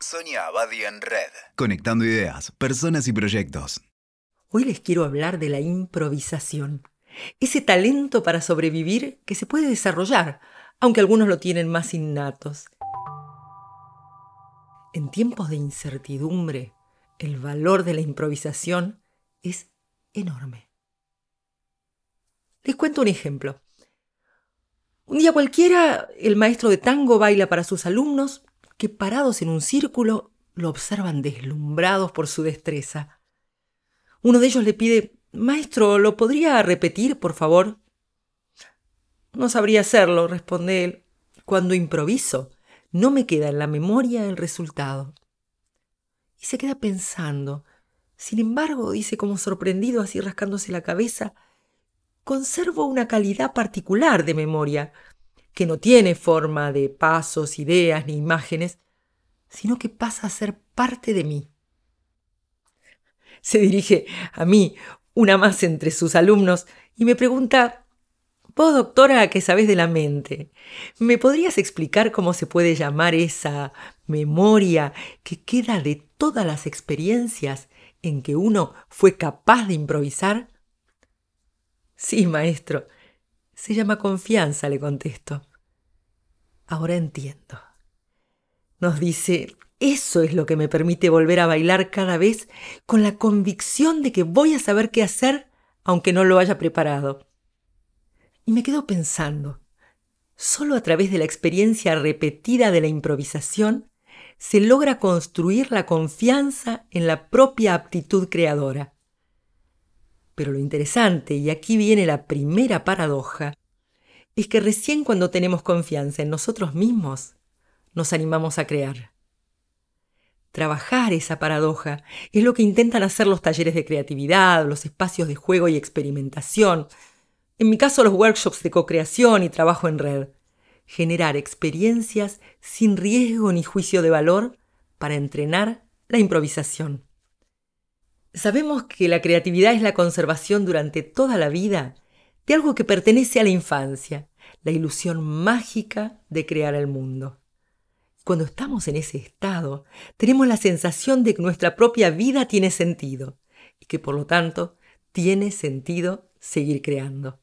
Sonia Abadi en Red. Conectando ideas, personas y proyectos. Hoy les quiero hablar de la improvisación. Ese talento para sobrevivir que se puede desarrollar, aunque algunos lo tienen más innatos. En tiempos de incertidumbre, el valor de la improvisación es enorme. Les cuento un ejemplo. Un día cualquiera, el maestro de tango baila para sus alumnos que parados en un círculo lo observan deslumbrados por su destreza. Uno de ellos le pide, Maestro, ¿lo podría repetir, por favor? No sabría hacerlo, responde él. Cuando improviso, no me queda en la memoria el resultado. Y se queda pensando. Sin embargo, dice como sorprendido, así rascándose la cabeza, conservo una calidad particular de memoria que no tiene forma de pasos, ideas ni imágenes, sino que pasa a ser parte de mí. Se dirige a mí, una más entre sus alumnos, y me pregunta, Vos, doctora, que sabés de la mente, ¿me podrías explicar cómo se puede llamar esa memoria que queda de todas las experiencias en que uno fue capaz de improvisar? Sí, maestro, se llama confianza, le contesto. Ahora entiendo. Nos dice, eso es lo que me permite volver a bailar cada vez con la convicción de que voy a saber qué hacer aunque no lo haya preparado. Y me quedo pensando, solo a través de la experiencia repetida de la improvisación se logra construir la confianza en la propia aptitud creadora. Pero lo interesante, y aquí viene la primera paradoja, es que recién cuando tenemos confianza en nosotros mismos, nos animamos a crear. Trabajar esa paradoja es lo que intentan hacer los talleres de creatividad, los espacios de juego y experimentación, en mi caso los workshops de co-creación y trabajo en red. Generar experiencias sin riesgo ni juicio de valor para entrenar la improvisación. Sabemos que la creatividad es la conservación durante toda la vida de algo que pertenece a la infancia, la ilusión mágica de crear el mundo. Cuando estamos en ese estado, tenemos la sensación de que nuestra propia vida tiene sentido y que por lo tanto tiene sentido seguir creando.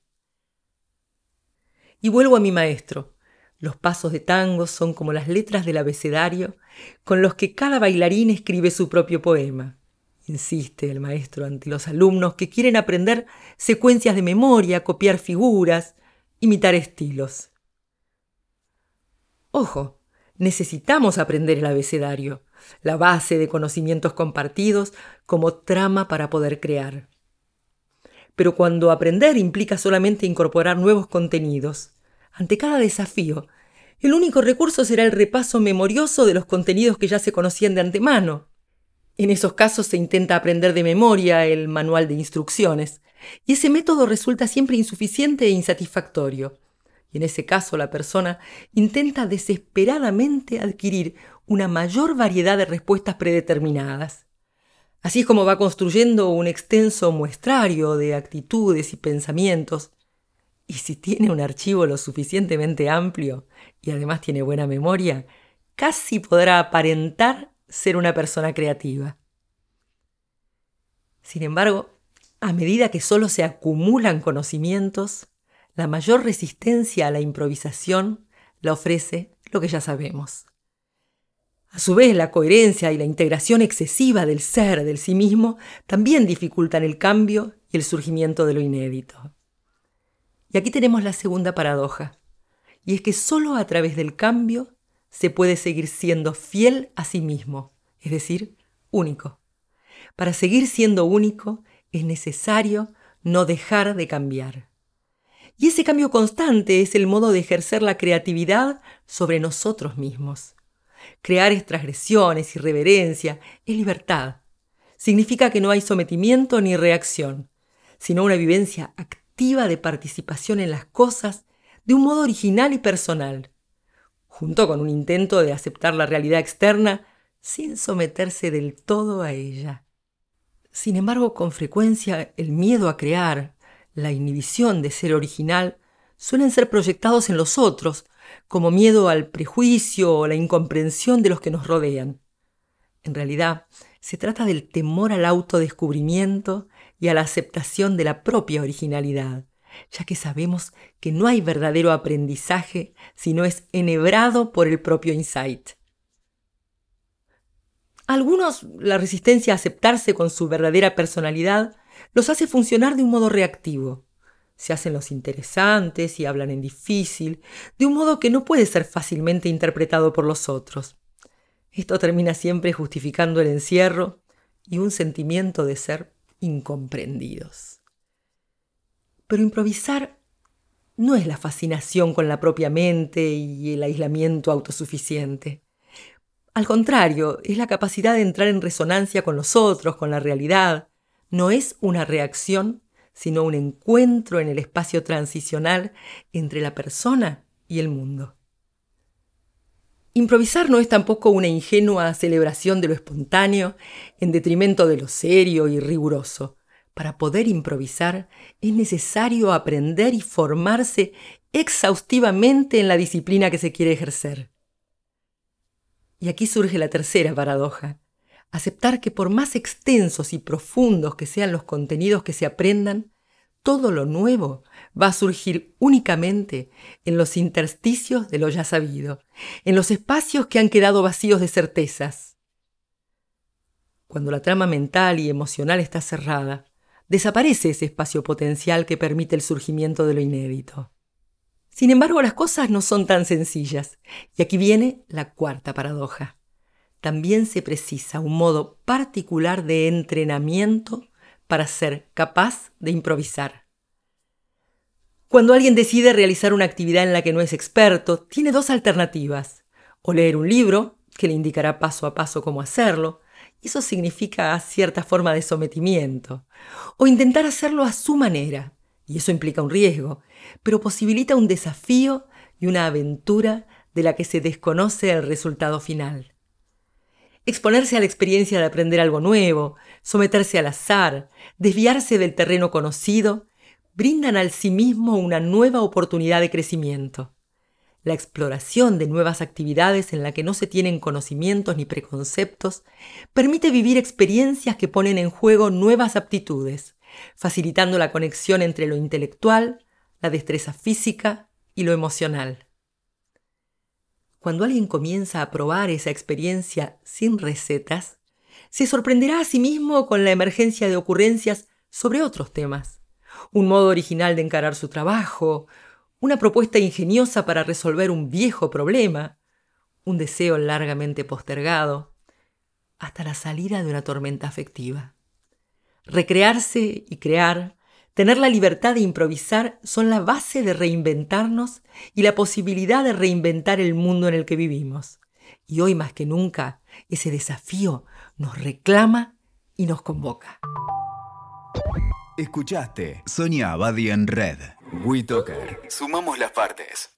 Y vuelvo a mi maestro. Los pasos de tango son como las letras del abecedario con los que cada bailarín escribe su propio poema. Insiste el maestro ante los alumnos que quieren aprender secuencias de memoria, copiar figuras, imitar estilos. Ojo, necesitamos aprender el abecedario, la base de conocimientos compartidos como trama para poder crear. Pero cuando aprender implica solamente incorporar nuevos contenidos, ante cada desafío, el único recurso será el repaso memorioso de los contenidos que ya se conocían de antemano. En esos casos se intenta aprender de memoria el manual de instrucciones, y ese método resulta siempre insuficiente e insatisfactorio. Y en ese caso la persona intenta desesperadamente adquirir una mayor variedad de respuestas predeterminadas. Así es como va construyendo un extenso muestrario de actitudes y pensamientos. Y si tiene un archivo lo suficientemente amplio y además tiene buena memoria, casi podrá aparentar ser una persona creativa. Sin embargo, a medida que solo se acumulan conocimientos, la mayor resistencia a la improvisación la ofrece lo que ya sabemos. A su vez, la coherencia y la integración excesiva del ser, del sí mismo, también dificultan el cambio y el surgimiento de lo inédito. Y aquí tenemos la segunda paradoja, y es que solo a través del cambio se puede seguir siendo fiel a sí mismo, es decir, único. Para seguir siendo único es necesario no dejar de cambiar. Y ese cambio constante es el modo de ejercer la creatividad sobre nosotros mismos. Crear es transgresión, es irreverencia, es libertad. Significa que no hay sometimiento ni reacción, sino una vivencia activa de participación en las cosas de un modo original y personal, junto con un intento de aceptar la realidad externa sin someterse del todo a ella. Sin embargo, con frecuencia el miedo a crear, la inhibición de ser original, suelen ser proyectados en los otros, como miedo al prejuicio o la incomprensión de los que nos rodean. En realidad, se trata del temor al autodescubrimiento y a la aceptación de la propia originalidad, ya que sabemos que no hay verdadero aprendizaje si no es enhebrado por el propio insight. algunos, la resistencia a aceptarse con su verdadera personalidad los hace funcionar de un modo reactivo. Se hacen los interesantes y hablan en difícil, de un modo que no puede ser fácilmente interpretado por los otros. Esto termina siempre justificando el encierro y un sentimiento de ser incomprendidos. Pero improvisar no es la fascinación con la propia mente y el aislamiento autosuficiente. Al contrario, es la capacidad de entrar en resonancia con los otros, con la realidad. No es una reacción, sino un encuentro en el espacio transicional entre la persona y el mundo. Improvisar no es tampoco una ingenua celebración de lo espontáneo en detrimento de lo serio y riguroso. Para poder improvisar es necesario aprender y formarse exhaustivamente en la disciplina que se quiere ejercer. Y aquí surge la tercera paradoja. Aceptar que por más extensos y profundos que sean los contenidos que se aprendan, todo lo nuevo va a surgir únicamente en los intersticios de lo ya sabido, en los espacios que han quedado vacíos de certezas. Cuando la trama mental y emocional está cerrada, desaparece ese espacio potencial que permite el surgimiento de lo inédito. Sin embargo, las cosas no son tan sencillas, y aquí viene la cuarta paradoja. También se precisa un modo particular de entrenamiento para ser capaz de improvisar. Cuando alguien decide realizar una actividad en la que no es experto, tiene dos alternativas. O leer un libro, que le indicará paso a paso cómo hacerlo, eso significa cierta forma de sometimiento. O intentar hacerlo a su manera, y eso implica un riesgo, pero posibilita un desafío y una aventura de la que se desconoce el resultado final. Exponerse a la experiencia de aprender algo nuevo, someterse al azar, desviarse del terreno conocido, brindan al sí mismo una nueva oportunidad de crecimiento. La exploración de nuevas actividades en la que no se tienen conocimientos ni preconceptos permite vivir experiencias que ponen en juego nuevas aptitudes, facilitando la conexión entre lo intelectual, la destreza física y lo emocional. Cuando alguien comienza a probar esa experiencia sin recetas, se sorprenderá a sí mismo con la emergencia de ocurrencias sobre otros temas. Un modo original de encarar su trabajo, una propuesta ingeniosa para resolver un viejo problema, un deseo largamente postergado, hasta la salida de una tormenta afectiva. Recrearse y crear, tener la libertad de improvisar son la base de reinventarnos y la posibilidad de reinventar el mundo en el que vivimos. Y hoy más que nunca, ese desafío nos reclama y nos convoca. Escuchaste Sonia Abadi en Red. WeToker. Sumamos las partes.